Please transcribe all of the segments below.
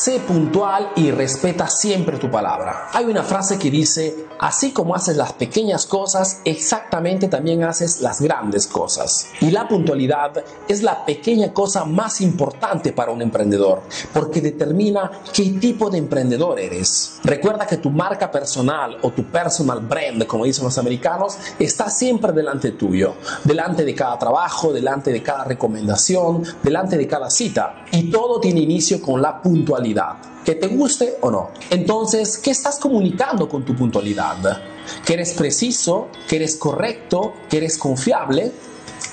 sé puntual y respeta siempre tu palabra. Hay una frase que dice, así como haces las pequeñas cosas, exactamente también haces las grandes cosas. Y la puntualidad es la pequeña cosa más importante para un emprendedor, porque determina qué tipo de emprendedor eres. Recuerda que tu marca personal o tu personal brand, como dicen los americanos, está siempre delante tuyo, delante de cada trabajo, delante de cada recomendación, delante de cada cita. Y todo tiene inicio con la puntualidad, que te guste o no. Entonces, ¿qué estás comunicando con tu puntualidad? ¿Que eres preciso? ¿Que eres correcto? ¿Que eres confiable?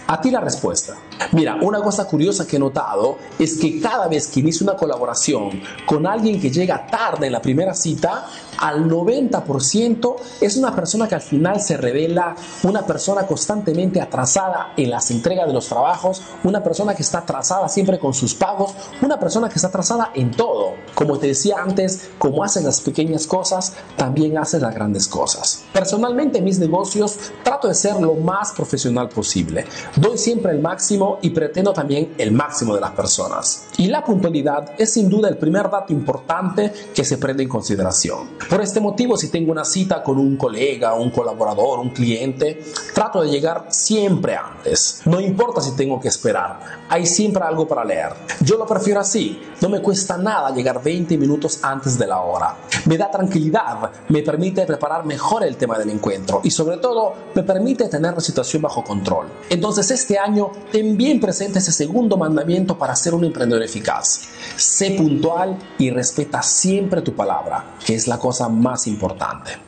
A ti la respuesta. Mira, una cosa curiosa que he notado es que cada vez que inicio una colaboración con alguien que llega tarde en la primera cita, al 90% es una persona que al final se revela una persona constantemente atrasada en las entregas de los trabajos, una persona que está atrasada siempre con sus pagos, una persona que está atrasada en todo. Como te decía antes, como haces las pequeñas cosas, también haces las grandes cosas. Personalmente en mis negocios trato de ser lo más profesional posible. Doy siempre el máximo y pretendo también el máximo de las personas. Y la puntualidad es sin duda el primer dato importante que se prende en consideración. Por este motivo, si tengo una cita con un colega, un colaborador, un cliente, trato de llegar siempre antes. No importa si tengo que esperar, hay siempre algo para leer. Yo lo prefiero así, no me cuesta nada llegar 20 minutos antes de la hora. Me da tranquilidad, me permite preparar mejor el tema del encuentro y sobre todo me permite tener la situación bajo control. Entonces este año ten bien presente ese segundo mandamiento para ser un emprendedor eficaz. Sé puntual y respeta siempre tu palabra, que es la cosa más importante.